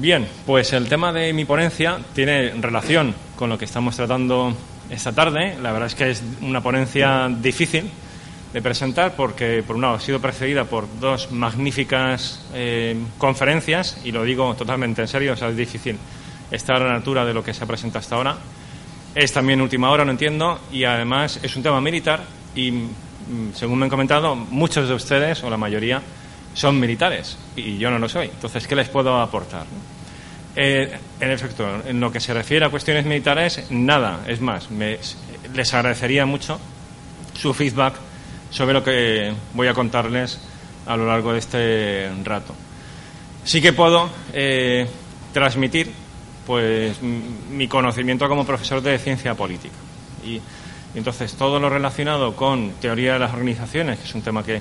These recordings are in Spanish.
Bien, pues el tema de mi ponencia tiene relación con lo que estamos tratando esta tarde. La verdad es que es una ponencia difícil de presentar porque, por un lado, ha sido precedida por dos magníficas eh, conferencias y lo digo totalmente en serio, o sea, es difícil estar a la altura de lo que se ha presentado hasta ahora. Es también última hora, no entiendo, y además es un tema militar y, mm, según me han comentado, muchos de ustedes, o la mayoría, son militares y yo no lo soy. Entonces, ¿qué les puedo aportar? Eh, en efecto, en lo que se refiere a cuestiones militares, nada. Es más, les agradecería mucho su feedback sobre lo que voy a contarles a lo largo de este rato. Sí que puedo eh, transmitir pues mi conocimiento como profesor de ciencia política. Y, entonces todo lo relacionado con teoría de las organizaciones, que es un tema que,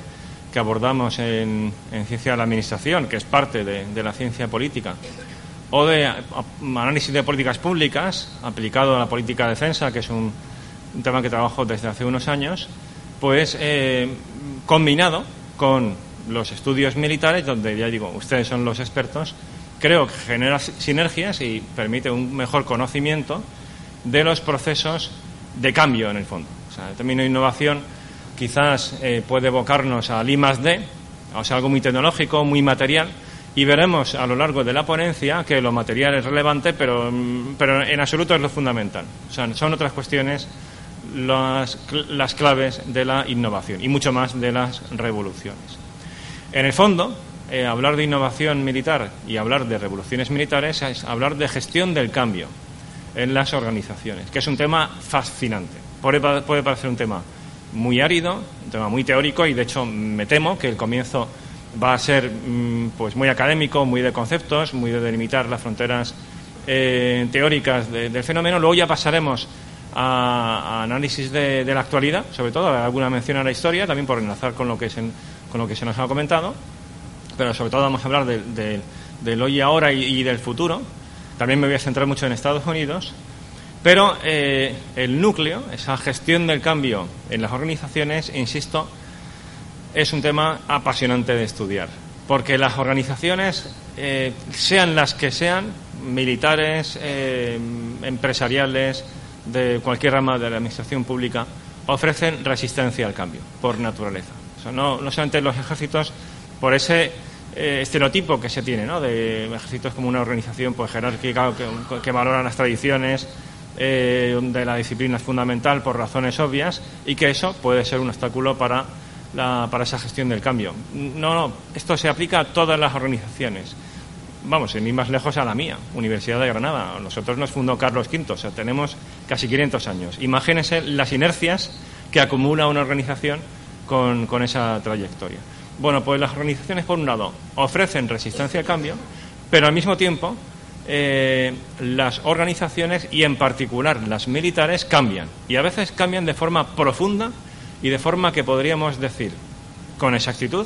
que abordamos en, ciencia de la administración, que es parte de, la ciencia política, o de análisis de políticas públicas aplicado a la política de defensa, que es un, tema que trabajo desde hace unos años, pues eh, combinado con los estudios militares, donde ya digo, ustedes son los expertos, creo que genera sinergias y permite un mejor conocimiento de los procesos de cambio en el fondo. O sea, el término innovación quizás eh, puede evocarnos al I más D, o sea, algo muy tecnológico, muy material, y veremos a lo largo de la ponencia que lo material es relevante, pero, mm, pero en absoluto es lo fundamental. O sea, son otras cuestiones las, las claves de la innovación y mucho más de las revoluciones. En el fondo, eh, hablar de innovación militar y hablar de revoluciones militares es hablar de gestión del cambio en las organizaciones, que es un tema fascinante. Puede, puede parecer un tema muy árido, un tema muy teórico y de hecho me temo que el comienzo va a ser mm, pues muy académico, muy de conceptos, muy de delimitar las fronteras eh, teóricas del fenómeno. Luego ya pasaremos a, análisis de, la actualidad, sobre todo alguna mención a la historia, también por enlazar con lo que, con lo que se nos ha comentado pero sobre todo vamos a hablar del hoy y ahora y, del futuro. También me voy a centrar mucho en Estados Unidos. Pero eh, el núcleo, esa gestión del cambio en las organizaciones, insisto, es un tema apasionante de estudiar. Porque las organizaciones, eh, sean las que sean, militares, eh, empresariales, de cualquier rama de la administración pública, ofrecen resistencia al cambio, por naturaleza. no, no solamente los ejércitos, por ese eh, estereotipo que se tiene, ¿no? De ejércitos como una organización pues, jerárquica que, valora las tradiciones, eh, donde la disciplina es fundamental por razones obvias y que eso puede ser un obstáculo para, la, para esa gestión del cambio. No, no, esto se aplica a todas las organizaciones. Vamos, sin ir más lejos a la mía, Universidad de Granada. Nosotros nos fundó Carlos V, o tenemos casi 500 años. Imagínense las inercias que acumula una organización con, con esa trayectoria. Bueno, pues las organizaciones, por un lado, ofrecen resistencia al cambio, pero al mismo tiempo eh, las organizaciones y en particular las militares cambian. Y a veces cambian de forma profunda y de forma que podríamos decir, con exactitud,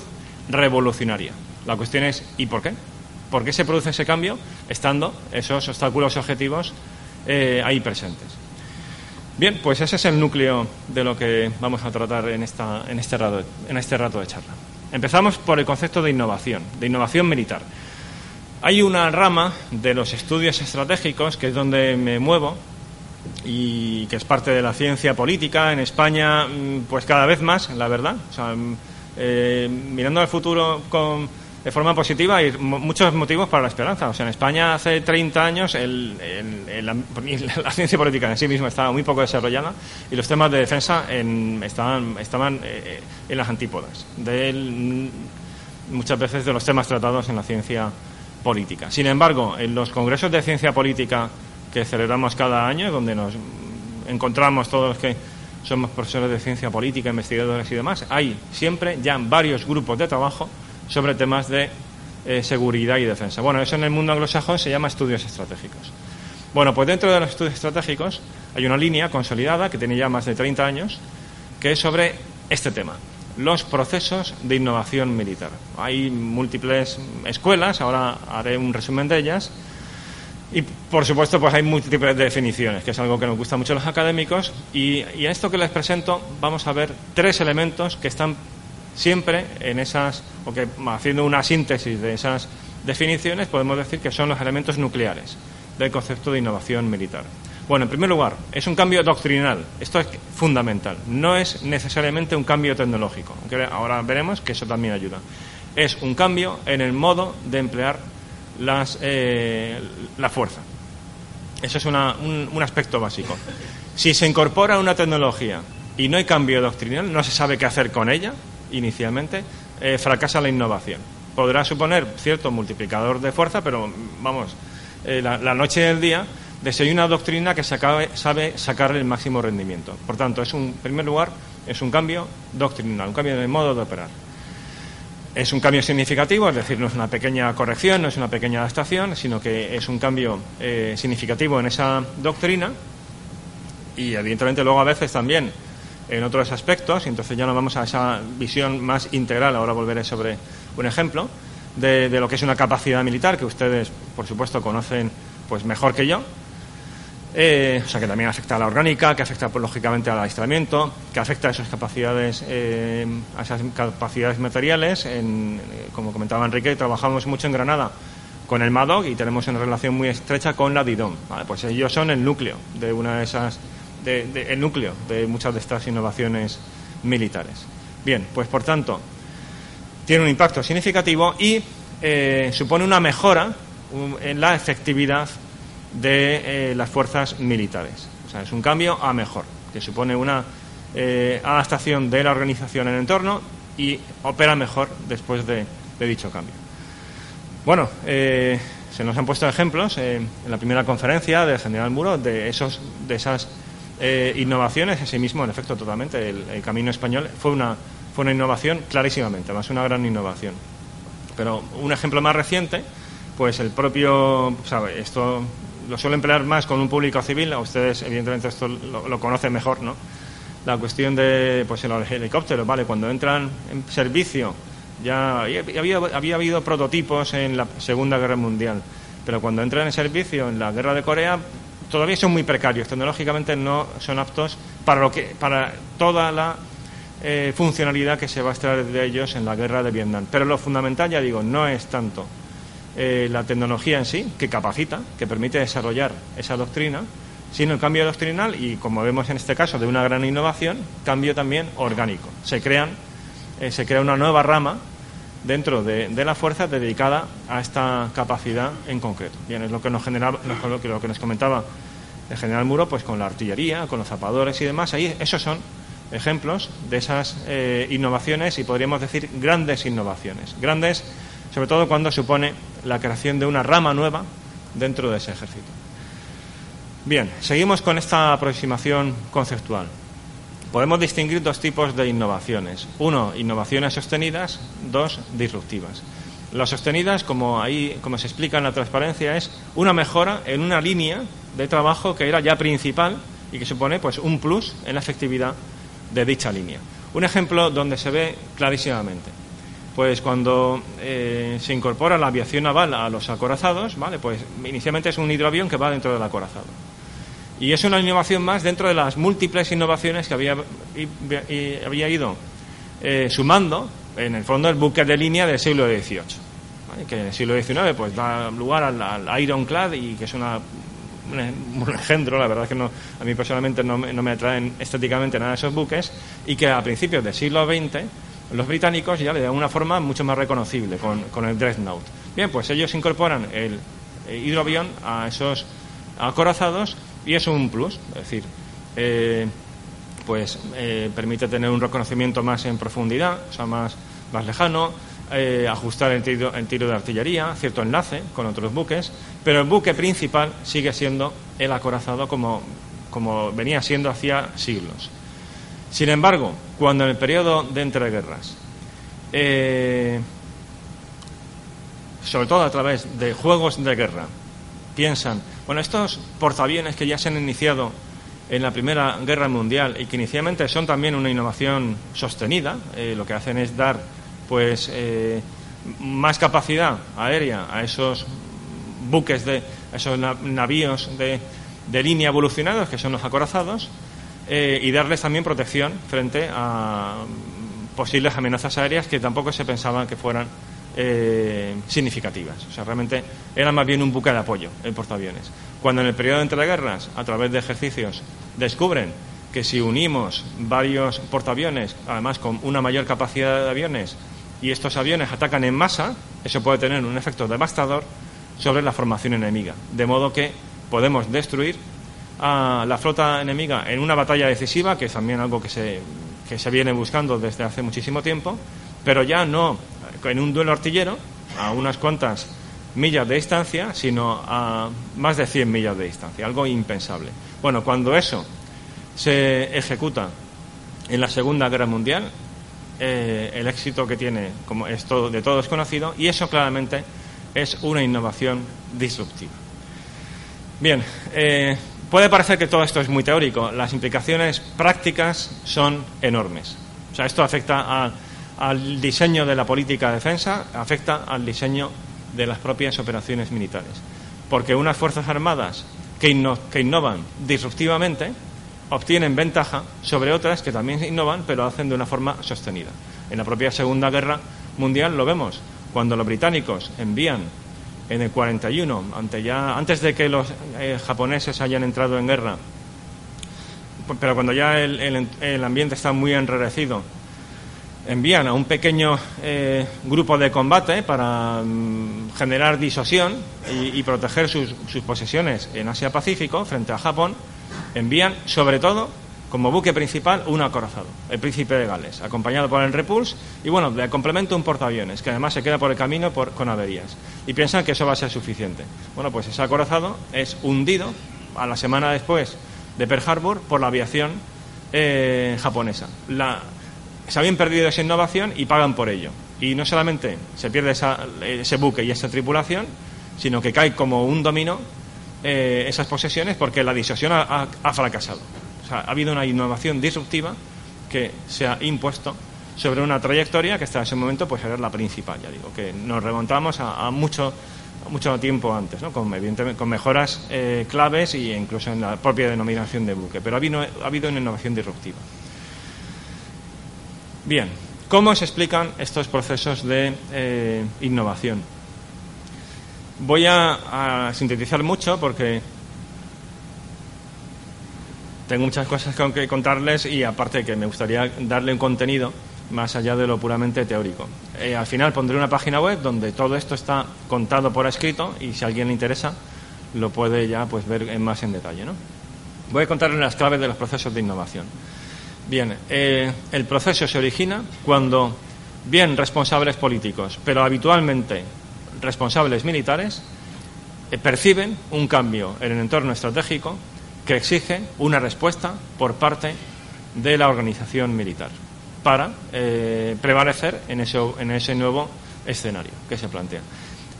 revolucionaria. La cuestión es, ¿y por qué? ¿Por qué se produce ese cambio estando esos obstáculos objetivos eh, ahí presentes? Bien, pues ese es el núcleo de lo que vamos a tratar en, esta, en, este, rato, en este rato de charla. Empezamos por el concepto de innovación, de innovación militar. Hay una rama de los estudios estratégicos, que es donde me muevo, y que es parte de la ciencia política en España, mm, pues cada vez más, la verdad. Mm, eh, mirando al futuro con de forma positiva hay muchos motivos para la esperanza. O sea, en España hace 30 años el, la, ciencia política en sí misma estaba muy poco desarrollada y los temas de defensa estaban, estaban eh, en las antípodas de muchas veces de los temas tratados en la ciencia política. Sin embargo, en los congresos de ciencia política que celebramos cada año, donde nos encontramos todos los que somos profesores de ciencia política, investigadores y demás, hay siempre ya varios grupos de trabajo sobre temas de eh, seguridad y defensa. Bueno, eso en el mundo anglosajón se llama estudios estratégicos. Bueno, pues dentro de los estudios estratégicos hay una línea consolidada que tiene ya más de 30 años que es sobre este tema, los procesos de innovación militar. Hay múltiples escuelas, ahora haré un resumen de ellas, y por supuesto pues hay múltiples definiciones, que es algo que nos gusta mucho a los académicos, y, y a esto que les presento vamos a ver tres elementos que están siempre en esas, o que haciendo una síntesis de esas definiciones podemos decir que son los elementos nucleares del concepto de innovación militar. Bueno, en primer lugar, es un cambio doctrinal. Esto es fundamental. No es necesariamente un cambio tecnológico. Aunque ahora veremos que eso también ayuda. Es un cambio en el modo de emplear las, eh, la fuerza. Eso es un, aspecto básico. Si se incorpora una tecnología y no hay cambio doctrinal, no se sabe qué hacer con ella inicialmente, eh, fracasa la innovación. Podrá suponer cierto multiplicador de fuerza, pero vamos, eh, la, noche y el día de hay una doctrina que se sabe sacarle el máximo rendimiento. Por tanto, es un, en primer lugar, es un cambio doctrinal, un cambio el modo de operar. Es un cambio significativo, es decir, no es una pequeña corrección, no es una pequeña adaptación, sino que es un cambio eh, significativo en esa doctrina y, evidentemente, luego a veces también en otros aspectos, y entonces ya nos vamos a esa visión más integral, ahora volveré sobre un ejemplo, de, de lo que es una capacidad militar, que ustedes, por supuesto, conocen pues mejor que yo, eh, o sea que también afecta a la orgánica, que afecta pues, lógicamente al aislamiento, que afecta a esas capacidades, eh, a esas capacidades materiales. En, eh, como comentaba Enrique, trabajamos mucho en Granada con el MADOC y tenemos una relación muy estrecha con la DIDOM. Pues ellos son el núcleo de una de esas, el núcleo de muchas de estas innovaciones militares. Bien, pues por tanto tiene un impacto significativo y supone una mejora en la efectividad de eh, las fuerzas militares. O sea, es un cambio a mejor, que supone una eh, adaptación de la organización en el entorno y opera mejor después de, dicho cambio. Bueno, eh, se nos han puesto ejemplos en la primera conferencia del general Muro de, esos, de esas innovaciones, ese mismo, en efecto, totalmente. El, camino español fue una, fue una innovación clarísimamente, más una gran innovación. Pero un ejemplo más reciente, pues el propio, ¿sabe? Esto lo suelo emplear más con un público civil, ustedes evidentemente esto lo, conocen mejor, ¿no? La cuestión de pues los helicópteros, ¿vale? Cuando entran en servicio, ya había, había habido prototipos en la Segunda Guerra Mundial, pero cuando entran en servicio en la Guerra de Corea todavía son muy precarios, tecnológicamente no son aptos para lo que para toda la eh, funcionalidad que se va a extraer de ellos en la guerra de Vietnam. Pero lo fundamental, ya digo, no es tanto eh, la tecnología en sí, que capacita, que permite desarrollar esa doctrina, sino el cambio doctrinal y, como vemos en este caso, de una gran innovación, cambio también orgánico. Se, crean, eh, se crea una nueva rama dentro de, la fuerza dedicada a esta capacidad en concreto. Bien, es lo que nos, generaba, comentaba el general Muro, pues con la artillería, con los zapadores y demás. Ahí esos son ejemplos de esas eh, innovaciones y podríamos decir grandes innovaciones. Grandes sobre todo cuando supone la creación de una rama nueva dentro de ese ejército. Bien, seguimos con esta aproximación conceptual. Podemos distinguir dos tipos de innovaciones. Uno, innovaciones sostenidas. Dos, disruptivas. Las sostenidas, como ahí, como se explica en la transparencia, es una mejora en una línea de trabajo que era ya principal y que supone pues un plus en la efectividad de dicha línea. Un ejemplo donde se ve clarísimamente pues cuando eh, se incorpora la aviación naval a los acorazados, ¿vale? Pues inicialmente es un hidroavión que va dentro del acorazado. Y es una innovación más dentro de las múltiples innovaciones que había, había ido eh, sumando, en el fondo, el buque de línea del siglo XVIII. Que en el siglo XIX pues, da lugar al, Ironclad y que es una, un engendro, la verdad es que no, a mí personalmente no, no me atraen estéticamente nada de esos buques, y que a principios del siglo XX los británicos ya le dan una forma mucho más reconocible con, el Dreadnought. Bien, pues ellos incorporan el, hidroavión a esos acorazados y es un plus, es decir, eh, pues eh, permite tener un reconocimiento más en profundidad, o sea, más, más lejano, eh, ajustar el tiro, el tiro de artillería, cierto enlace con otros buques, pero el buque principal sigue siendo el acorazado como, como venía siendo hacía siglos. Sin embargo, cuando en el periodo de entreguerras, eh, sobre todo a través de juegos de guerra, piensan, bueno, estos portaaviones que ya se han iniciado en la Primera Guerra Mundial y que inicialmente son también una innovación sostenida, eh, lo que hacen es dar pues eh, más capacidad aérea a esos buques de a esos navíos de, de línea evolucionados que son los acorazados eh, y darles también protección frente a posibles amenazas aéreas que tampoco se pensaban que fueran eh, significativas. O sea, realmente era más bien un buque de apoyo el portaaviones. Cuando en el periodo entre guerras, a través de ejercicios, descubren que si unimos varios portaaviones, además con una mayor capacidad de aviones, y estos aviones atacan en masa, eso puede tener un efecto devastador sobre la formación enemiga. De modo que podemos destruir a la flota enemiga en una batalla decisiva, que es también algo que se, que se viene buscando desde hace muchísimo tiempo, pero ya no en un duelo artillero a unas cuantas millas de distancia, sino a más de 100 millas de distancia, algo impensable. Bueno, cuando eso se ejecuta en la Segunda Guerra Mundial, eh, el éxito que tiene, como es todo, de todo es conocido, y eso claramente es una innovación disruptiva. Bien, eh, puede parecer que todo esto es muy teórico, las implicaciones prácticas son enormes. O sea, esto afecta al diseño de la política de defensa, afecta al diseño de las propias operaciones militares. Porque unas Fuerzas Armadas que, que innovan disruptivamente obtienen ventaja sobre otras que también innovan, pero hacen de una forma sostenida. En la propia Segunda Guerra Mundial lo vemos cuando los británicos envían en el 41, ante ya, antes de que los eh, japoneses hayan entrado en guerra, pero cuando ya el, ambiente está muy enrarecido, envían a un pequeño eh, grupo de combate para mm, generar disuasión y, proteger sus, sus, posesiones en Asia-Pacífico frente a Japón, envían sobre todo como buque principal un acorazado, el Príncipe de Gales, acompañado por el Repulse y bueno, de complemento un portaaviones, que además se queda por el camino con averías. Y piensan que eso va a ser suficiente. Bueno, pues ese acorazado es hundido a la semana después de Pearl Harbor por la aviación eh, japonesa. se habían perdido esa innovación y pagan por ello. Y no solamente se pierde ese buque y esa tripulación, sino que cae como un dominó eh, esas posesiones porque la disuasión ha fracasado ha habido una innovación disruptiva que se ha impuesto sobre una trayectoria que hasta ese momento pues era la principal, ya digo, que nos remontamos a, mucho mucho tiempo antes, con, mejoras eh, claves e incluso en la propia denominación de buque, pero ha habido, ha habido una innovación disruptiva. Bien, ¿cómo se explican estos procesos de eh, innovación? Voy a sintetizar mucho porque tengo muchas cosas que contarles y aparte que me gustaría darle un contenido más allá de lo puramente teórico. Eh, al final pondré una página web donde todo esto está contado por escrito y si a alguien le interesa lo puede ya pues ver más en detalle. ¿no? Voy a contarles las claves de los procesos de innovación. Bien, eh, el proceso se origina cuando bien responsables políticos, pero habitualmente responsables militares, eh, perciben un cambio en el entorno estratégico que exige una respuesta por parte de la organización militar para eh, prevalecer en ese, en ese nuevo escenario que se plantea.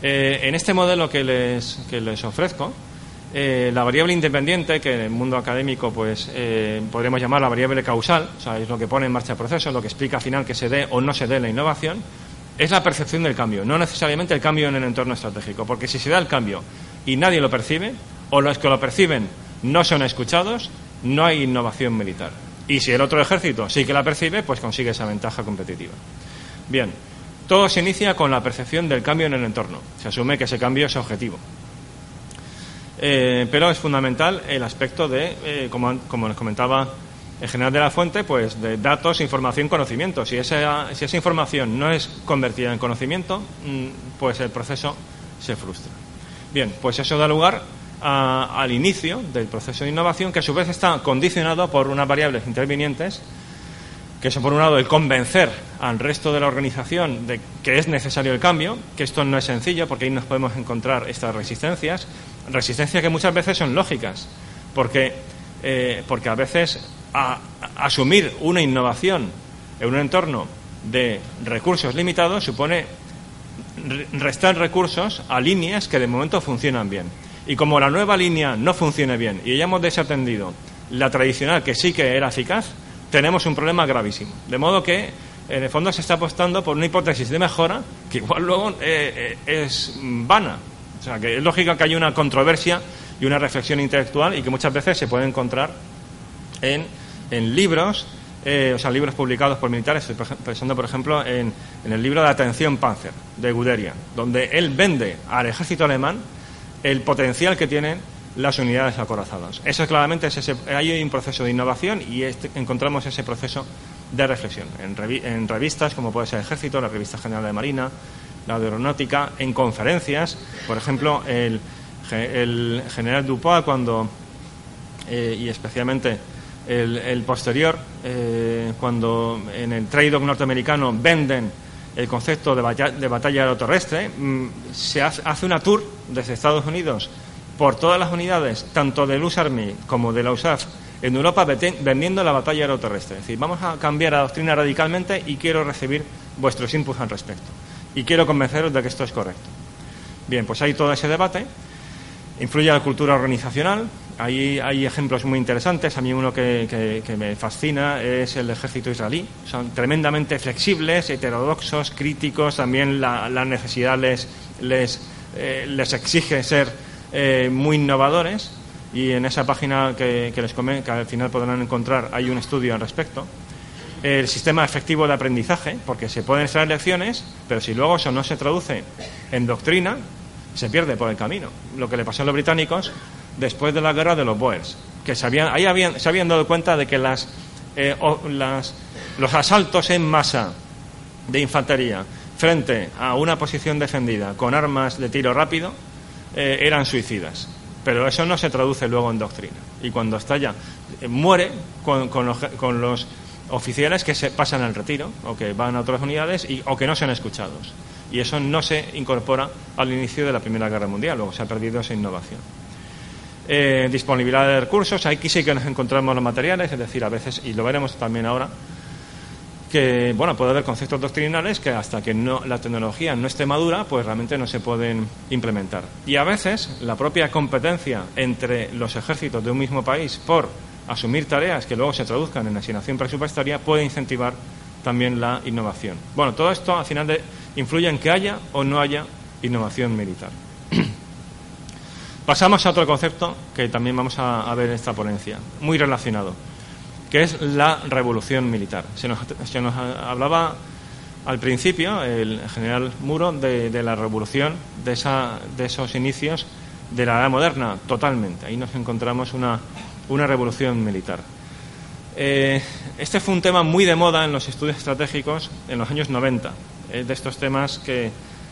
Eh, en este modelo que les, que les ofrezco, eh, la variable independiente, que en el mundo académico pues podríamos llamar la variable causal, o sea, es lo que pone en marcha el proceso, lo que explica al final que se dé o no se dé la innovación, es la percepción del cambio, no necesariamente el cambio en el entorno estratégico, porque si se da el cambio y nadie lo percibe, o los que lo perciben no son escuchados, no hay innovación militar. Y si el otro ejército sí que la percibe, pues consigue esa ventaja competitiva. Bien, todo se inicia con la percepción del cambio en el entorno. Se asume que ese cambio es objetivo. Eh, pero es fundamental el aspecto de, eh, como, como les comentaba el general de la fuente, pues de datos, información, conocimiento. Si esa, si esa información no es convertida en conocimiento, mm, pues el proceso se frustra. Bien, pues eso da lugar al inicio del proceso de innovación, que a su vez está condicionado por unas variables intervinientes, que son por un lado el convencer al resto de la organización de que es necesario el cambio, que esto no es sencillo, porque ahí nos podemos encontrar estas resistencias, resistencias que muchas veces son lógicas, porque, eh, porque a veces asumir una innovación en un entorno de recursos limitados supone restar recursos a líneas que de momento funcionan bien. Y como la nueva línea no funcione bien y hayamos desatendido la tradicional que sí que era eficaz, tenemos un problema gravísimo. De modo que, en el fondo, se está apostando por una hipótesis de mejora que igual luego eh, eh, es vana. O sea, que es lógico que haya una controversia y una reflexión intelectual y que muchas veces se puede encontrar en, en libros eh, o sea, libros publicados por militares, pensando, por ejemplo, en, el libro de Atención Panzer, de Guderian, donde él vende al ejército alemán el potencial que tienen las unidades acorazadas. Eso claramente es ese, hay un proceso de innovación y este, encontramos ese proceso de reflexión en, revistas como puede ser Ejército, la Revista General de Marina, la de Aeronáutica, en conferencias, por ejemplo, el, general Dupois cuando, eh, y especialmente el, posterior, eh, cuando en el trade norteamericano venden el concepto de, batalla, de batalla aeroterrestre, mm, se hace, una tour desde Estados Unidos por todas las unidades, tanto del US Army como de la USAF, en Europa vendiendo la batalla aeroterrestre. Es decir, vamos a cambiar la doctrina radicalmente y quiero recibir vuestros inputs al respecto. Y quiero convenceros de que esto es correcto. Bien, pues hay todo ese debate. Influye la cultura organizacional, Ahí hay ejemplos muy interesantes. A mí uno que, me fascina es el ejército israelí. Son tremendamente flexibles, heterodoxos, críticos. También la, necesidad les, les, eh, les exige ser eh, muy innovadores. Y en esa página que, les comento, que al final podrán encontrar, hay un estudio al respecto. El sistema efectivo de aprendizaje, porque se pueden extraer lecciones, pero si luego eso no se traduce en doctrina, se pierde por el camino. Lo que le pasó a los británicos después de la guerra de los Boers, que se habían, ahí habían, se habían dado cuenta de que las, eh, las, los asaltos en masa de infantería frente a una posición defendida con armas de tiro rápido eh, eran suicidas. Pero eso no se traduce luego en doctrina. Y cuando estalla, eh, muere con, con, los, con, los, oficiales que se pasan al retiro o que van a otras unidades y, o que no sean escuchados. Y eso no se incorpora al inicio de la Primera Guerra Mundial, luego se ha perdido esa innovación. Eh, disponibilidad de recursos, aquí sí que nos encontramos los materiales, es decir, a veces, y lo veremos también ahora, que bueno, puede haber conceptos doctrinales que hasta que la tecnología no esté madura, pues realmente no se pueden implementar. Y a veces la propia competencia entre los ejércitos de un mismo país por asumir tareas que luego se traduzcan en asignación presupuestaria puede incentivar también la innovación. Bueno, todo esto al final de, influye en que haya o no haya innovación militar. Pasamos a otro concepto que también vamos a, ver en esta ponencia, muy relacionado, que es la revolución militar. Se nos, hablaba al principio, el general Muro, de, la revolución, de, esa, de esos inicios de la edad moderna, totalmente. Ahí nos encontramos una, revolución militar. Eh, este fue un tema muy de moda en los estudios estratégicos en los años 90. Es de estos temas que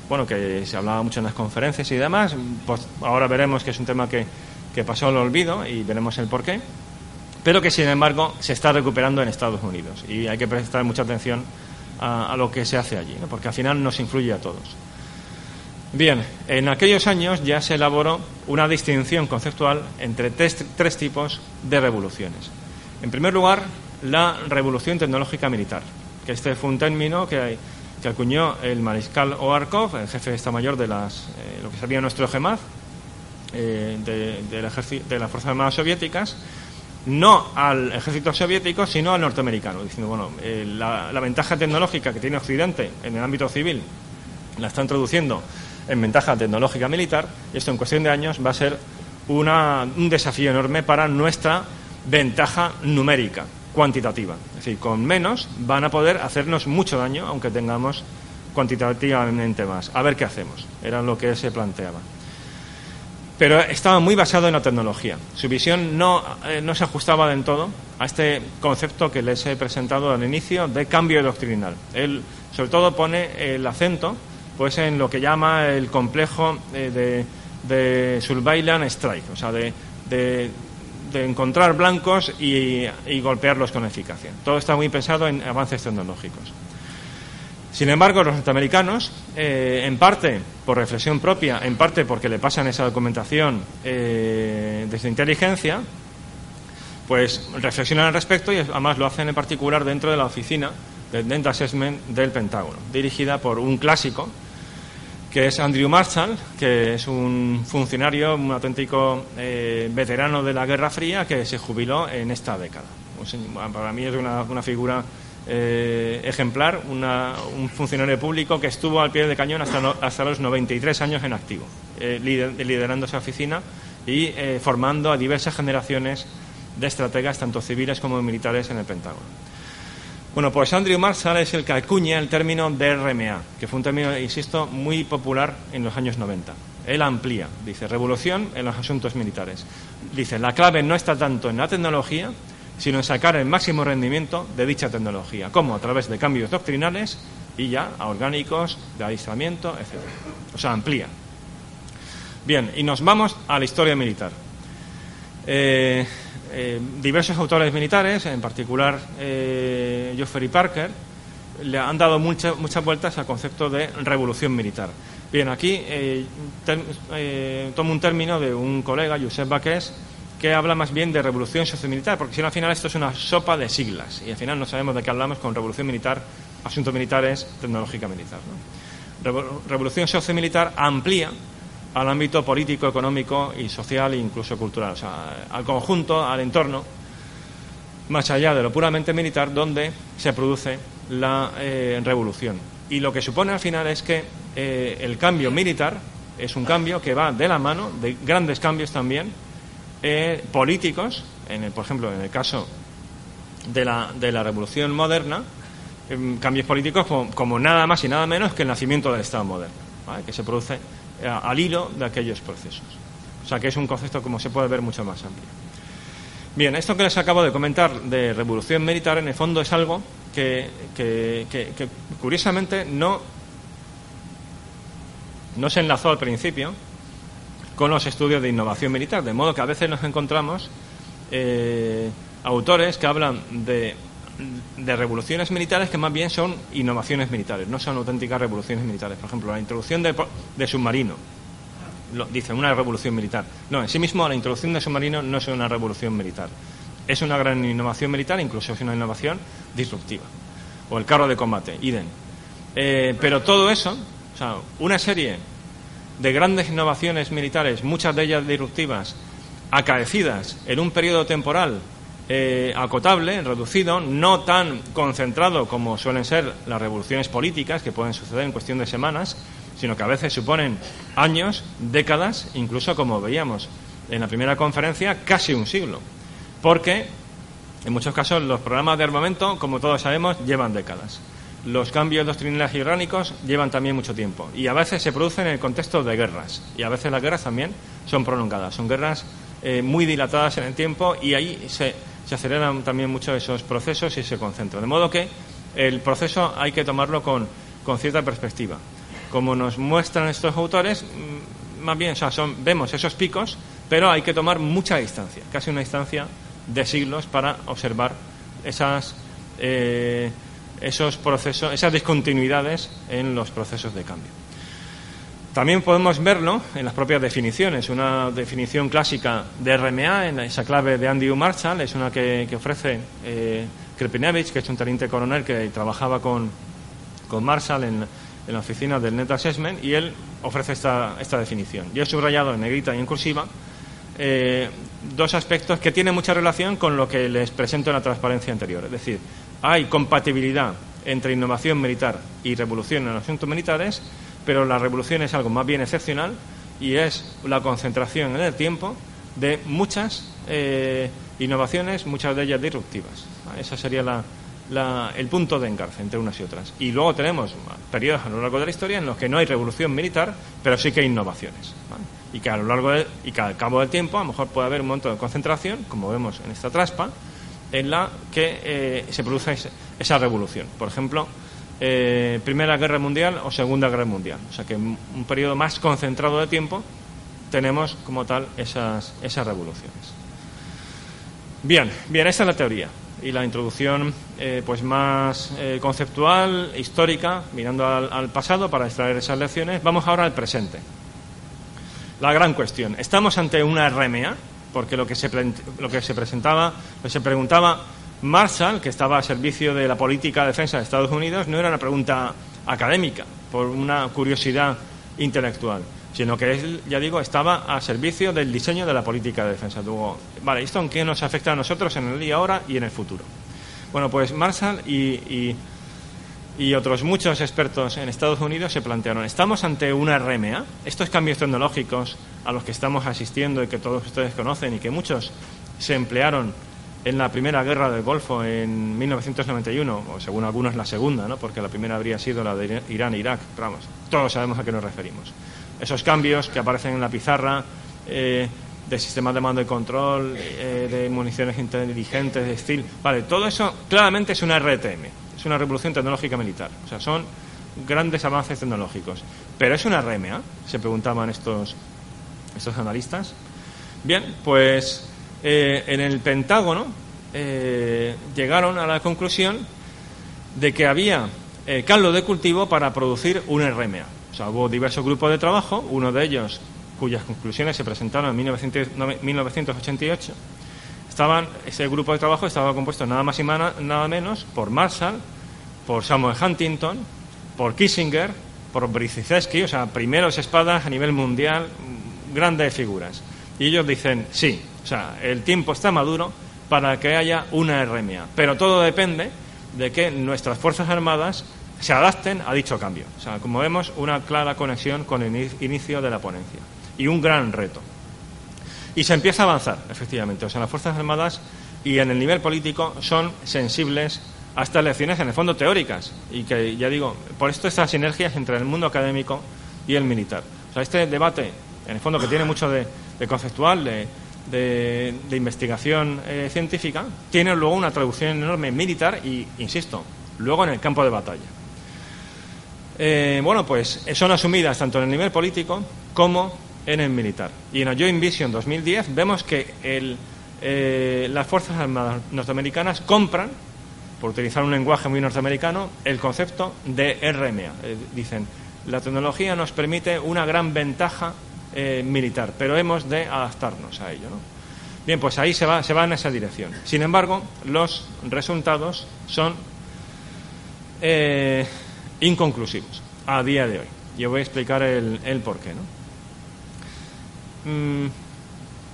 bueno, que se hablaba mucho en las conferencias y demás. Pues ahora veremos que es un tema que, pasó al olvido y veremos el porqué. Pero que, sin embargo, se está recuperando en Estados Unidos. Y hay que prestar mucha atención a, lo que se hace allí, porque al final nos influye a todos. Bien, en aquellos años ya se elaboró una distinción conceptual entre tres tipos de revoluciones. En primer lugar, la revolución tecnológica militar, que este fue un término que acuñó el mariscal Oarkov, el jefe de Estado Mayor de las, eh, lo que sería nuestro GEMAF, eh, de, de, las Fuerzas Armadas Soviéticas, no al ejército soviético, sino al norteamericano, diciendo, bueno, eh, la, ventaja tecnológica que tiene Occidente en el ámbito civil la está introduciendo en ventaja tecnológica militar, y esto en cuestión de años va a ser un desafío enorme para nuestra ventaja numérica cuantitativa. Es decir, con menos van a poder hacernos mucho daño, aunque tengamos cuantitativamente más. A ver qué hacemos. Era lo que se planteaba. Pero estaba muy basado en la tecnología. Su visión no, eh, no se ajustaba del todo a este concepto que les he presentado al inicio de cambio doctrinal. Él, sobre todo, pone el acento pues, en lo que llama el complejo eh, de, de surveillance strike, o sea, de, de de encontrar blancos y, golpearlos con eficacia. Todo está muy pensado en avances tecnológicos. Sin embargo, los norteamericanos, eh, en parte por reflexión propia, en parte porque le pasan esa documentación eh, desde inteligencia, pues reflexionan al respecto y además lo hacen en particular dentro de la oficina de Dent Assessment del Pentágono, dirigida por un clásico que es Andrew Marshall, que es un funcionario, un auténtico eh, veterano de la Guerra Fría que se jubiló en esta década. Para mí es una, figura eh, ejemplar, un funcionario público que estuvo al pie de cañón hasta, hasta los 93 años en activo, eh, liderando esa oficina y formando a diversas generaciones de estrategas, tanto civiles como militares, en el Pentágono. Bueno, pues Andrew Marshall es el que acuña el término DRMA, que fue un término, insisto, muy popular en los años 90. Él amplía, dice, revolución en los asuntos militares. Dice, la clave no está tanto en la tecnología, sino en sacar el máximo rendimiento de dicha tecnología. ¿Cómo? A través de cambios doctrinales y ya a orgánicos, de aislamiento, etc. O sea, amplía. Bien, y nos vamos a la historia militar. Eh, eh, diversos autores militares, en particular eh, Geoffrey Parker, le han dado muchas muchas vueltas al concepto de revolución militar. Bien, aquí tomo un término de un colega, Josep Baqués, que habla más bien de revolución sociomilitar, porque si no, al final esto es una sopa de siglas y al final no sabemos de qué hablamos con revolución militar, asuntos militares, tecnológica militar. Revolución sociomilitar amplía al ámbito político, económico y social e incluso cultural, o sea, al conjunto, al entorno, más allá de lo puramente militar, donde se produce la eh, revolución. Y lo que supone al final es que eh, el cambio militar es un cambio que va de la mano de grandes cambios también eh, políticos, en el, por ejemplo, en el caso de la, de la revolución moderna, em, cambios políticos como, nada más y nada menos que el nacimiento del Estado moderno, que se produce al hilo de aquellos procesos. O sea que es un concepto, como se puede ver, mucho más amplio. Bien, esto que les acabo de comentar de revolución militar, en el fondo es algo que, curiosamente no, no se enlazó al principio con los estudios de innovación militar, de modo que a veces nos encontramos eh, autores que hablan de de revoluciones militares que más bien son innovaciones militares, no son auténticas revoluciones militares. Por ejemplo, la introducción de, submarino, lo, dice una revolución militar. No, en sí mismo la introducción de submarino no es una revolución militar. Es una gran innovación militar, incluso es una innovación disruptiva. O el carro de combate, idem. Eh, pero todo eso, o sea, una serie de grandes innovaciones militares, muchas de ellas disruptivas, acaecidas en un periodo temporal eh, acotable, reducido, no tan concentrado como suelen ser las revoluciones políticas que pueden suceder en cuestión de semanas, sino que a veces suponen años, décadas, incluso como veíamos en la primera conferencia, casi un siglo. Porque en muchos casos los programas de armamento, como todos sabemos, llevan décadas. Los cambios doctrinales y llevan también mucho tiempo y a veces se producen en el contexto de guerras y a veces las guerras también son prolongadas, son guerras eh, muy dilatadas en el tiempo y ahí se se aceleran también mucho esos procesos y se concentran. De modo que el proceso hay que tomarlo con, cierta perspectiva. Como nos muestran estos autores, mm, más bien, son, vemos esos picos, pero hay que tomar mucha distancia, casi una distancia de siglos para observar esas, eh, esos procesos, esas discontinuidades en los procesos de cambio. También podemos verlo en las propias definiciones. Una definición clásica de RMA, en esa clave de Andy Marshall, es una que, ofrece eh, Krepinevich, que es un teniente coronel que trabajaba con, con Marshall en, en, la oficina del Net Assessment, y él ofrece esta, esta definición. Yo he subrayado en negrita y en cursiva eh, dos aspectos que tienen mucha relación con lo que les presento en la transparencia anterior. Es decir, hay compatibilidad entre innovación militar y revolución en asuntos militares pero la revolución es algo más bien excepcional y es la concentración en el tiempo de muchas eh, innovaciones, muchas de ellas disruptivas. Ese sería el punto de engarce entre unas y otras. Y luego tenemos periodos a lo largo de la historia en los que no hay revolución militar, pero sí que hay innovaciones. Y que a lo largo y que al cabo del tiempo a lo mejor puede haber un momento de concentración, como vemos en esta traspa, en la que eh, se produce esa revolución. Por ejemplo, eh, Primera Guerra Mundial o Segunda Guerra Mundial. O sea que en un periodo más concentrado de tiempo tenemos como tal esas, esas revoluciones. Bien, bien, esta es la teoría y la introducción eh, pues más conceptual, histórica, mirando al, pasado para extraer esas lecciones. Vamos ahora al presente. La gran cuestión. ¿Estamos ante una RMA? Porque lo que se, lo que se presentaba, lo que se preguntaba Marshall, que estaba a servicio de la política de defensa de Estados Unidos, no era una pregunta académica, por una curiosidad intelectual, sino que él, ya digo, estaba a servicio del diseño de la política de defensa. Luego, vale, ¿esto en qué nos afecta a nosotros en el día ahora y en el futuro? Bueno, pues Marshall y, y, otros muchos expertos en Estados Unidos se plantearon, ¿estamos ante una RMA? Estos cambios tecnológicos a los que estamos asistiendo y que todos ustedes conocen y que muchos se emplearon en la primera guerra del Golfo en 1991, o según algunos la segunda, ¿no? porque la primera habría sido la de Irán-Irak, pero vamos, todos sabemos a qué nos referimos. Esos cambios que aparecen en la pizarra eh, de sistemas de mando y control, eh, de municiones inteligentes, de estilo, vale, todo eso claramente es una RTM, es una revolución tecnológica militar, o sea, son grandes avances tecnológicos. Pero es una RMA, se preguntaban estos, estos analistas. Bien, pues eh, en el Pentágono eh, llegaron a la conclusión de que había eh, caldo de cultivo para producir un RMA. O sea, hubo diversos grupos de trabajo, uno de ellos cuyas conclusiones se presentaron en 1988. Estaban, ese grupo de trabajo estaba compuesto nada más y nada menos por Marshall, por Samuel Huntington, por Kissinger, por Brzezinski, o sea, primeros espadas a nivel mundial, grandes figuras. Y ellos dicen, sí, o sea, el tiempo está maduro para que haya una RMA. Pero todo depende de que nuestras Fuerzas Armadas se adapten a dicho cambio. O sea, como vemos, una clara conexión con el inicio de la ponencia. Y un gran reto. Y se empieza a avanzar, efectivamente. O sea, las Fuerzas Armadas y en el nivel político son sensibles a estas lecciones, en el fondo, teóricas. Y que, ya digo, por esto estas sinergias entre el mundo académico y el militar. O sea, este debate, en el fondo, que tiene mucho de, conceptual, de, investigación eh, científica, tiene luego una traducción enorme militar y, insisto, luego en el campo de batalla. Eh, bueno, pues son asumidas tanto en el nivel político como en el militar. Y en el Joint Vision 2010 vemos que el, eh, las Fuerzas Armadas norteamericanas compran, por utilizar un lenguaje muy norteamericano, el concepto de RMA. dicen, la tecnología nos permite una gran ventaja eh, militar, pero hemos de adaptarnos a ello. Bien, pues ahí se va, se va en esa dirección. Sin embargo, los resultados son eh, inconclusivos a día de hoy. Yo voy a explicar el, el por qué. Mm,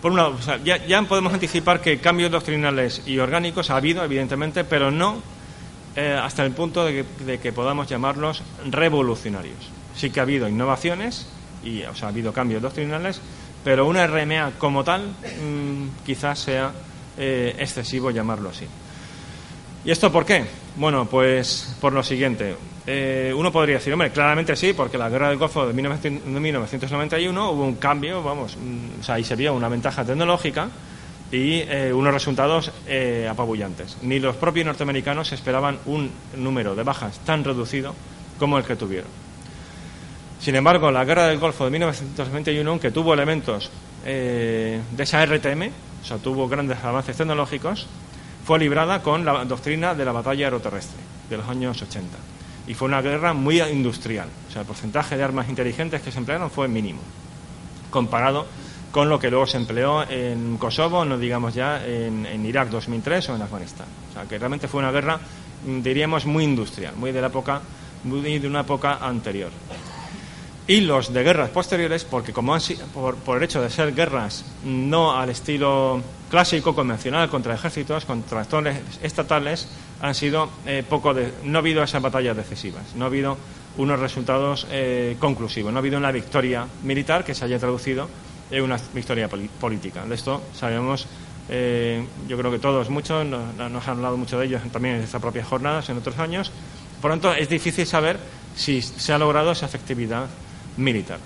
por una, ya, podemos anticipar que cambios doctrinales y orgánicos ha habido, evidentemente, pero no eh, hasta el punto de que, de que podamos llamarlos revolucionarios. Sí que ha habido innovaciones y o sea, ha habido cambios doctrinales, pero una RMA como tal mm, quizás sea eh, excesivo llamarlo así. ¿Y esto por qué? Bueno, pues por lo siguiente. Eh, uno podría decir, hombre, claramente sí, porque la guerra del Golfo de 1991 hubo un cambio, vamos, mm, o sea, ahí se una ventaja tecnológica y eh, unos resultados apabullantes. Ni los propios norteamericanos esperaban un número de bajas tan reducido como el que tuvieron. Sin embargo, la guerra del Golfo de 1991, que tuvo elementos eh, de esa RTM, o sea, tuvo grandes avances tecnológicos, fue librada con la doctrina de la batalla aeroterrestre de los años 80. Y fue una guerra muy industrial. O sea, el porcentaje de armas inteligentes que se emplearon fue mínimo, comparado con lo que luego se empleó en Kosovo, no digamos ya en, Irak 2003 o en Afganistán. O sea, que realmente fue una guerra, diríamos, muy industrial, muy de la época, muy de una época anterior y los de guerras posteriores, porque como han, por, por el hecho de ser guerras no al estilo clásico, convencional, contra ejércitos, contra actores estatales, han sido eh, poco de, no ha habido esas batallas decisivas, no ha habido unos resultados eh, conclusivos, no ha habido una victoria militar que se haya traducido en una victoria política. De esto sabemos, eh, yo creo que todos, muchos, nos, han hablado mucho de ellos también en estas propias jornadas, en otros años. Por lo tanto, es difícil saber si se ha logrado esa efectividad militar.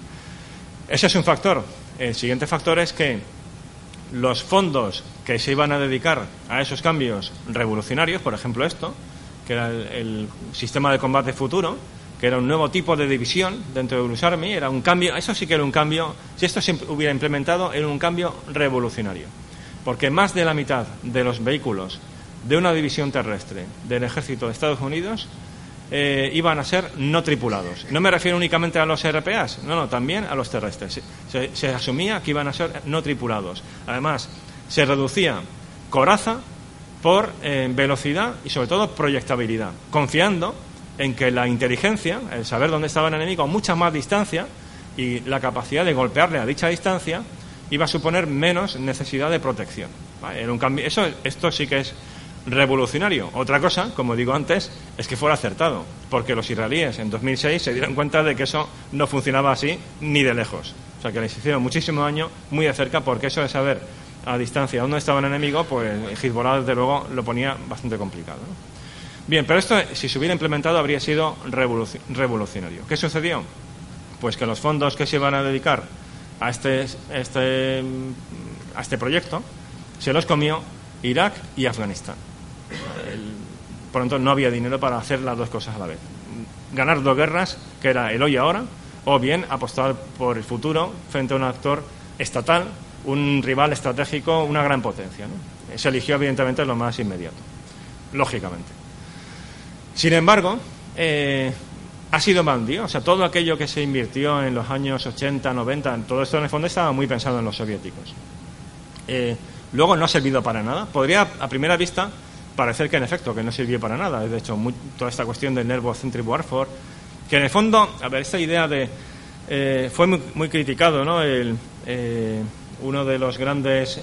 Ese es un factor. El siguiente factor es que los fondos que se iban a dedicar a esos cambios revolucionarios, por ejemplo esto, que era el, sistema de combate futuro, que era un nuevo tipo de división dentro de British Army, era un cambio, eso sí que era un cambio, si esto se hubiera implementado, era un cambio revolucionario. Porque más de la mitad de los vehículos de una división terrestre del ejército de Estados Unidos eh, iban a ser no tripulados. No me refiero únicamente a los RPAs, no, no, también a los terrestres. Se, asumía que iban a ser no tripulados. Además, se reducía coraza por eh, velocidad y sobre todo proyectabilidad, confiando en que la inteligencia, el saber dónde estaba el enemigo a mucha más distancia y la capacidad de golpearle a dicha distancia iba a suponer menos necesidad de protección. Era un cambio, eso, esto sí que es revolucionario. Otra cosa, como digo antes, es que fuera acertado, porque los israelíes en 2006 se dieron cuenta de que eso no funcionaba así ni de lejos. O sea, que les hicieron muchísimo daño muy de cerca, porque eso de saber a distancia donde estaba el enemigo, pues Hezbollah desde luego lo ponía bastante complicado. Bien, pero esto si se hubiera implementado habría sido revolucionario. ¿Qué sucedió? Pues que los fondos que se iban a dedicar a este, este, a este proyecto se los comió Irak y Afganistán. Por lo tanto, no había dinero para hacer las dos cosas a la vez. Ganar dos guerras, que era el hoy y ahora, o bien apostar por el futuro frente a un actor estatal, un rival estratégico, una gran potencia. Se eligió, evidentemente, lo más inmediato, lógicamente. Sin embargo, eh, ha sido bandido. O sea, todo aquello que se invirtió en los años 80, 90, todo esto en el fondo estaba muy pensado en los soviéticos. Eh, luego no ha servido para nada. Podría, a primera vista, parecer que en efecto, que no sirvió para nada. De hecho, toda esta cuestión del Nervo-Centric Warfare, que en el fondo, a ver, esta idea de... Eh, fue muy, criticado, ¿no? El, eh, uno de los grandes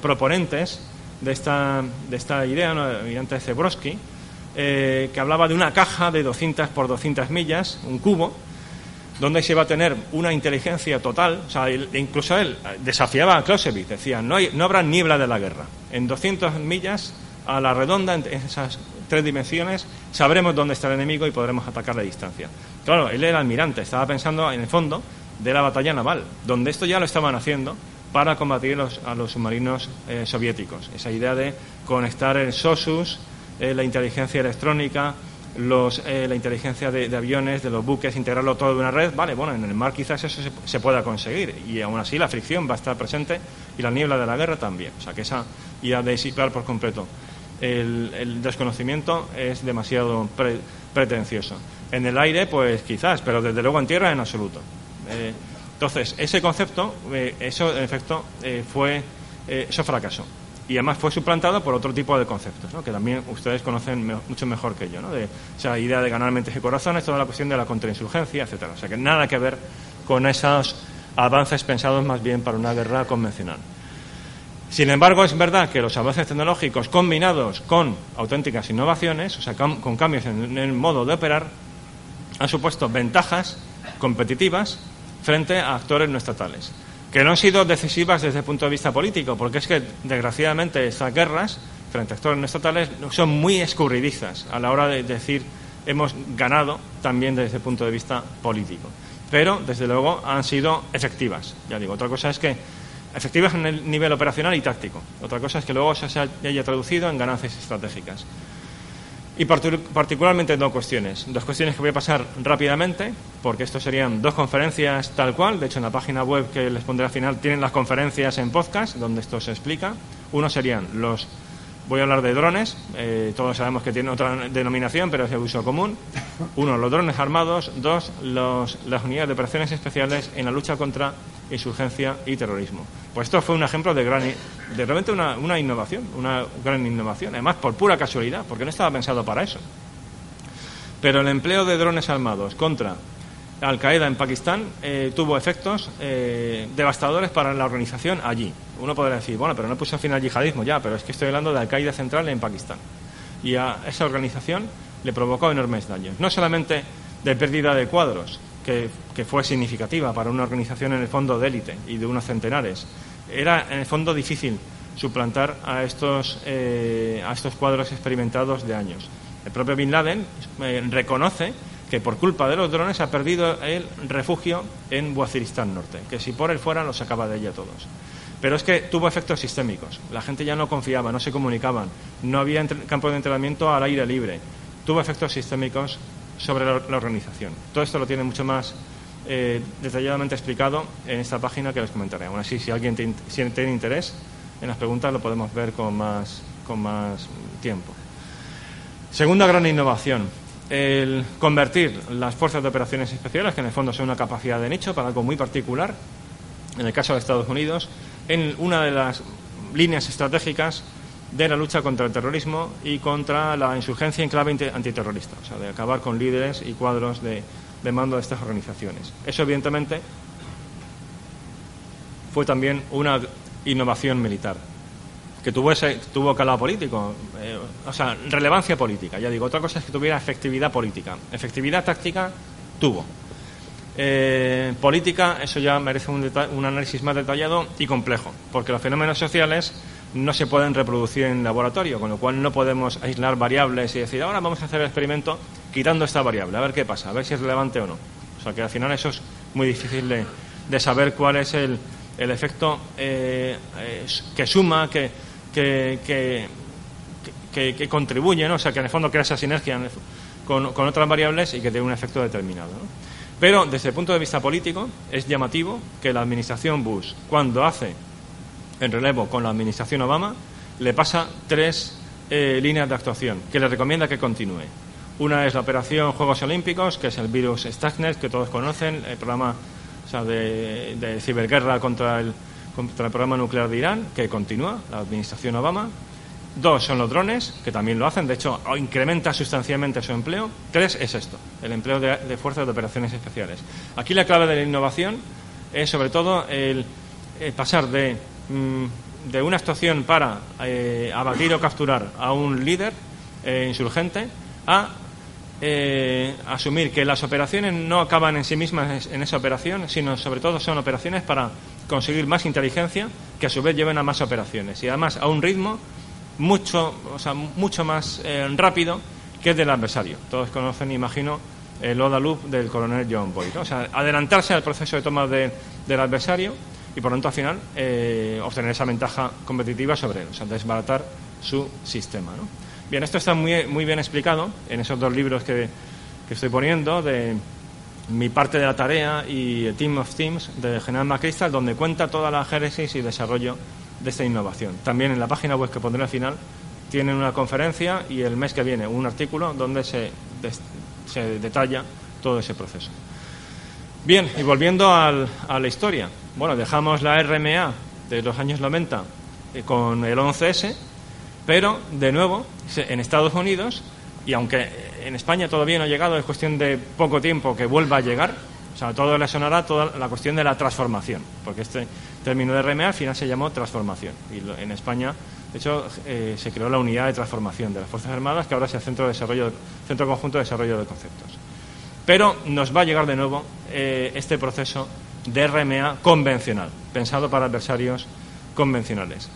proponentes de esta, de esta idea, ¿no? el almirante Zebrowski, eh, que hablaba de una caja de 200 por 200 millas, un cubo, donde se iba a tener una inteligencia total, o sea, incluso él desafiaba a Clausewitz, decía, no, hay, no habrá niebla de la guerra. En 200 millas, a la redonda, en esas tres dimensiones, sabremos dónde está el enemigo y podremos atacar a distancia. Claro, él era almirante, estaba pensando en el fondo de la batalla naval, donde esto ya lo estaban haciendo para combatir a los submarinos eh, soviéticos. Esa idea de conectar el SOSUS, eh, la inteligencia electrónica, los, eh, la inteligencia de, aviones, de los buques, integrarlo todo en una red, vale, bueno, en el mar quizás eso se, pueda conseguir y aún así la fricción va a estar presente y la niebla de la guerra también. O sea, que esa idea de disipar por completo el, desconocimiento es demasiado pretencioso. En el aire, pues quizás, pero desde luego en tierra en absoluto. Eh, entonces, ese concepto, eso en efecto fue, eso fracasó y además fue suplantado por otro tipo de conceptos, que también ustedes conocen mucho mejor que yo, ¿no? de esa idea de ganar mentes y corazones, toda la cuestión de la contrainsurgencia, etcétera. O sea que nada que ver con esos avances pensados más bien para una guerra convencional. Sin embargo, es verdad que los avances tecnológicos combinados con auténticas innovaciones, o sea, con cambios en el modo de operar, han supuesto ventajas competitivas frente a actores no estatales que no han sido decisivas desde el punto de vista político, porque es que, desgraciadamente, estas guerras frente a actores estatales son muy escurridizas a la hora de decir hemos ganado también desde el punto de vista político. Pero, desde luego, han sido efectivas. Ya digo, otra cosa es que efectivas en el nivel operacional y táctico. Otra cosa es que luego se haya traducido en ganancias estratégicas. Y particularmente dos cuestiones. Dos cuestiones que voy a pasar rápidamente, porque esto serían dos conferencias tal cual. De hecho, en la página web que les pondré al final tienen las conferencias en podcast, donde esto se explica. Uno serían los. Voy a hablar de drones, eh, todos sabemos que tienen otra denominación, pero es de uso común. Uno, los drones armados. Dos, los, las unidades de operaciones especiales en la lucha contra insurgencia y terrorismo. Pues esto fue un ejemplo de, gran, de realmente una, innovación, una gran innovación, además por pura casualidad, porque no estaba pensado para eso. Pero el empleo de drones armados contra Al Qaeda en Pakistán eh, tuvo efectos eh, devastadores para la organización allí. Uno podría decir, bueno, pero no puse fin al yihadismo ya, pero es que estoy hablando de Al Qaeda central en Pakistán. Y a esa organización le provocó enormes daños, no solamente de pérdida de cuadros, que, fue significativa para una organización en el fondo de élite y de unos centenares. Era en el fondo difícil suplantar a estos, eh, a estos cuadros experimentados de años. El propio Bin Laden eh, reconoce que por culpa de los drones ha perdido el refugio en Waziristán Norte, que si por él fuera los sacaba de ella todos. Pero es que tuvo efectos sistémicos. La gente ya no confiaba, no se comunicaban, no había campo de entrenamiento al aire libre. Tuvo efectos sistémicos sobre la, organización. Todo esto lo tiene mucho más eh, detalladamente explicado en esta página que les comentaré. Aún así, si alguien tiene interés en las preguntas, lo podemos ver con más, con más tiempo. Segunda gran innovación, el convertir las fuerzas de operaciones especiales, que en el fondo son una capacidad de nicho para algo muy particular, en el caso de Estados Unidos, en una de las líneas estratégicas de la lucha contra el terrorismo y contra la insurgencia en clave antiterrorista, o sea, de acabar con líderes y cuadros de, mando de estas organizaciones. Eso, evidentemente, fue también una innovación militar, que tuvo, ese, tuvo calado político, eh, o sea, relevancia política, ya digo, otra cosa es que tuviera efectividad política. Efectividad táctica tuvo. eh, política, eso ya merece un, un, análisis más detallado y complejo, porque los fenómenos sociales no se pueden reproducir en laboratorio, con lo cual no podemos aislar variables y decir, ahora vamos a hacer el experimento quitando esta variable, a ver qué pasa, a ver si es relevante o no. O sea que al final eso es muy difícil de, saber cuál es el, el efecto eh, que suma, que, que, que, que, contribuye, ¿no? o sea que en el fondo crea esa sinergia con, otras variables y que tiene un efecto determinado. Pero desde el punto de vista político es llamativo que la administración Bush, cuando hace el relevo con la administración Obama, le pasa tres eh, líneas de actuación que le recomienda que continúe. Una es la operación Juegos Olímpicos, que es el virus Stuxnet, que todos conocen, el programa de, de, ciberguerra contra el, contra el programa nuclear de Irán, que continúa, la administración Obama. Dos son los drones, que también lo hacen, de hecho incrementa sustancialmente su empleo. Tres es esto, el empleo de, fuerzas de operaciones especiales. Aquí la clave de la innovación es sobre todo el, pasar de, de, una actuación para eh, abatir o capturar a un líder eh, insurgente a eh, asumir que las operaciones no acaban en sí mismas en esa operación, sino sobre todo son operaciones para conseguir más inteligencia que a su vez lleven a más operaciones y además a un ritmo mucho, o sea, mucho más eh, rápido que el del adversario. Todos conocen, imagino, el Oda Loop del coronel John Boyd. O sea, adelantarse al proceso de toma del adversario y, por lo tanto, al final, eh, obtener esa ventaja competitiva sobre él, o sea, desbaratar su sistema. Bien, esto está muy, muy bien explicado en esos dos libros que, que estoy poniendo, de mi parte de la tarea y Team of Teams de General McChrystal, donde cuenta toda la génesis y desarrollo de esta innovación. También en la página web que pondré al final tienen una conferencia y el mes que viene un artículo donde se, se detalla todo ese proceso. Bien, y volviendo a la historia. Bueno, dejamos la RMA de los años 90 eh, con el 11S, pero de nuevo en Estados Unidos, y aunque en España todavía no ha llegado, es cuestión de poco tiempo que vuelva a llegar, o sea, todo le sonará toda la cuestión de la transformación, porque este término de RMA al final se llamó transformación. Y en España, de hecho, eh, se creó la unidad de transformación de las Fuerzas Armadas, que ahora es el Centro, de desarrollo, Centro Conjunto de Desarrollo de Conceptos. Pero nos va a llegar de nuevo eh, este proceso de RMA convencional, pensado para adversarios convencionales.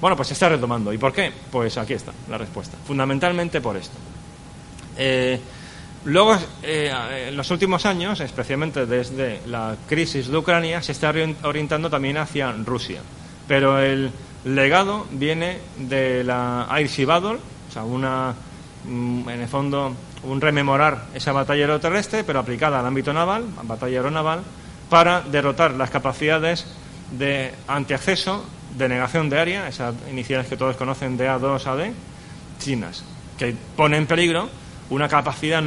Bueno, pues se está retomando. ¿Y por qué? Pues aquí está la respuesta. Fundamentalmente por esto. Eh, Luego, eh, en los últimos años, especialmente desde la crisis de Ucrania, se está orientando también hacia Rusia. Pero el legado viene de la Air Sea Battle, o sea, una, mm, en el fondo, un rememorar esa batalla aeroterrestre, pero aplicada al ámbito naval, batalla aeronaval, para derrotar las capacidades de antiacceso, de negación de área, esas iniciales que todos conocen de A2 a D, chinas, que pone en peligro una capacidad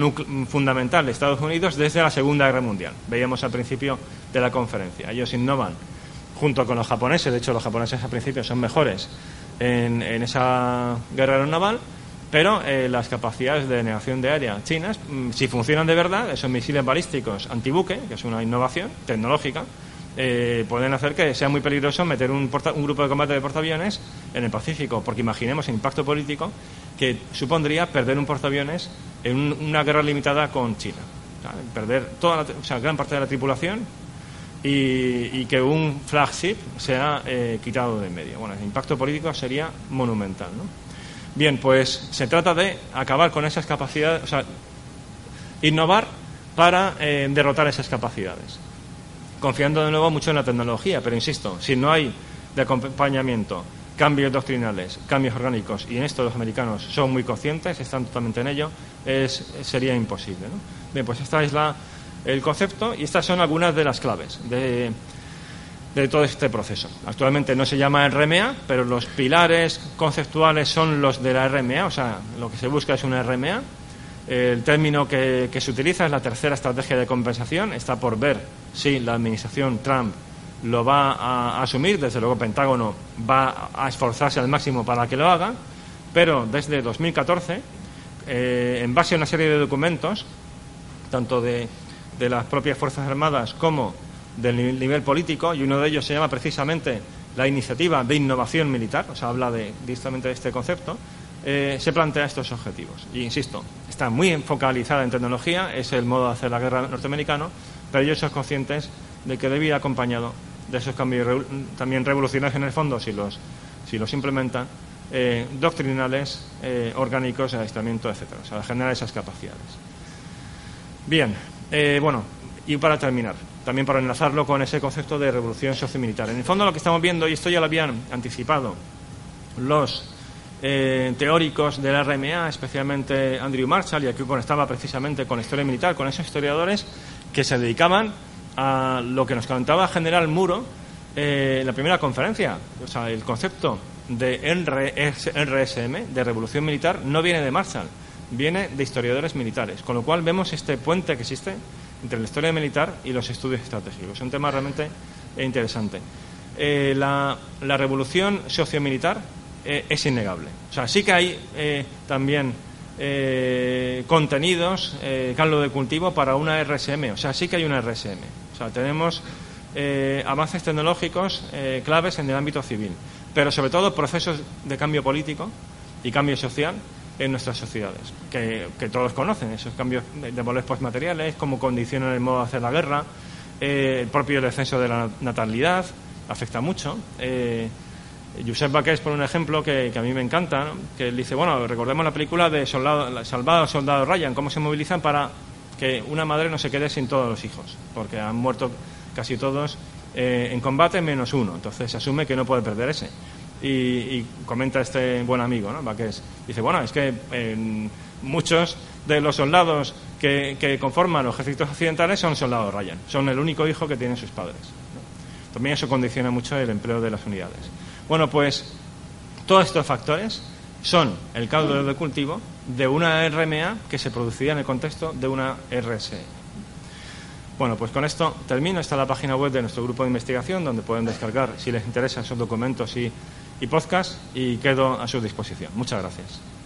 fundamental de Estados Unidos desde la Segunda Guerra Mundial. Veíamos al principio de la conferencia. Ellos innovan junto con los japoneses, de hecho los japoneses al principio son mejores en, esa guerra aeronaval, pero eh, las capacidades de negación de área chinas, mm, si funcionan de verdad, esos misiles balísticos antibuque, que es una innovación tecnológica, eh, pueden hacer que sea muy peligroso meter un, un, grupo de combate de portaaviones en el Pacífico, porque imaginemos el impacto político que supondría perder un portaaviones en una guerra limitada con China. Perder toda la, o sea, gran parte de la tripulación y, que un flagship sea eh, quitado de en medio. Bueno, el impacto político sería monumental. ¿no? Bien, pues se trata de acabar con esas capacidades, o sea, innovar para eh, derrotar esas capacidades. Confiando de nuevo mucho en la tecnología, pero insisto, si no hay de acompañamiento cambios doctrinales, cambios orgánicos, y en esto los americanos son muy conscientes, están totalmente en ello, es, sería imposible. ¿no? Bien, pues esta es la, el concepto y estas son algunas de las claves de, de todo este proceso. Actualmente no se llama RMA, pero los pilares conceptuales son los de la RMA, o sea, lo que se busca es una RMA. El término que, se utiliza es la tercera estrategia de compensación. Está por ver si la administración Trump lo va a asumir, desde luego Pentágono va a esforzarse al máximo para que lo haga, pero desde 2014, eh, en base a una serie de documentos, tanto de, de, las propias Fuerzas Armadas como del nivel político, y uno de ellos se llama precisamente la Iniciativa de Innovación Militar, o sea, habla de, directamente de este concepto, eh, se plantea estos objetivos. Y insisto, está muy focalizada en tecnología, es el modo de hacer la guerra norteamericano, pero ellos son conscientes de que debe ir acompañado de esos cambios también revolucionarios en el fondo, si los, si los implementan, eh, doctrinales, eh, orgánicos, de aislamiento, etcétera. O sea, generar esas capacidades. Bien, bueno, y para terminar, también para enlazarlo con ese concepto de revolución sociomilitar. En el fondo lo que estamos viendo, y esto ya lo habían anticipado los teóricos de la RMA, especialmente Andrew Marshall, y aquí conectaba precisamente con la historia militar, con esos historiadores que se dedicaban a lo que nos comentaba General Muro en la primera conferencia, o sea, el concepto de RSM, de Revolución Militar, no viene de Marshall, viene de historiadores militares. Con lo cual vemos este puente que existe entre la historia militar y los estudios estratégicos. Es un tema realmente interesante. Eh, la, revolución sociomilitar eh, es innegable. O sea, sí que hay eh, también contenidos, caldo de cultivo para una RSM. O sea, sí que hay una RSM. O sea, tenemos avances tecnológicos claves en el ámbito civil pero sobre todo procesos de cambio político y cambio social en nuestras sociedades, que, todos conocen, esos cambios de, valores postmateriales, cómo condicionan el modo de hacer la guerra, eh, el propio descenso de la natalidad, afecta mucho. Eh, Josep Baqués, por un ejemplo, que, a mí me encanta, que él dice, bueno, recordemos la película de soldado, Salvado Soldado Ryan, cómo se movilizan para que una madre no se quede sin todos los hijos, porque han muerto casi todos eh, en combate menos uno. Entonces se asume que no puede perder ese. Y, comenta este buen amigo, ¿no? dice, bueno, es que muchos de los soldados que, conforman los ejércitos occidentales son soldados Ryan, son el único hijo que tienen sus padres. También eso condiciona mucho el empleo de las unidades. Bueno, pues todos estos factores son el caldo de cultivo de una RMA que se producía en el contexto de una RSE. Bueno, pues con esto termino. Está la página web de nuestro grupo de investigación donde pueden descargar, si les interesan, esos documentos y, y podcast y quedo a su disposición. Muchas gracias.